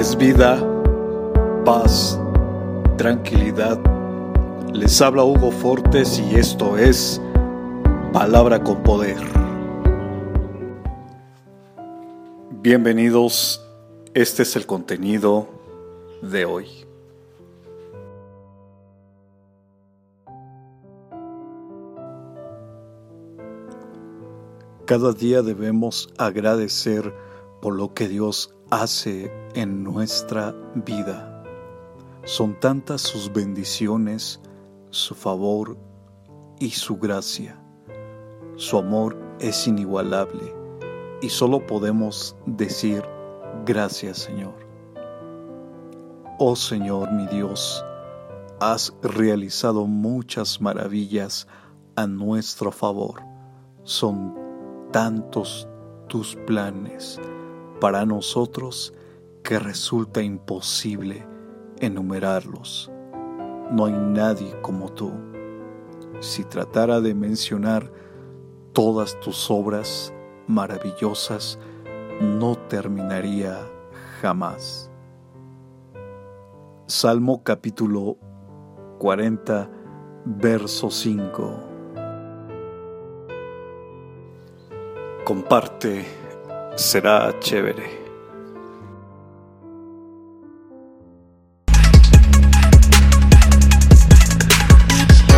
es vida, paz, tranquilidad. Les habla Hugo Fortes y esto es Palabra con Poder. Bienvenidos, este es el contenido de hoy. Cada día debemos agradecer por lo que Dios hace en nuestra vida. Son tantas sus bendiciones, su favor y su gracia. Su amor es inigualable y solo podemos decir gracias Señor. Oh Señor mi Dios, has realizado muchas maravillas a nuestro favor. Son tantos tus planes para nosotros que resulta imposible enumerarlos. No hay nadie como tú. Si tratara de mencionar todas tus obras maravillosas, no terminaría jamás. Salmo capítulo 40, verso 5. Comparte será chévere.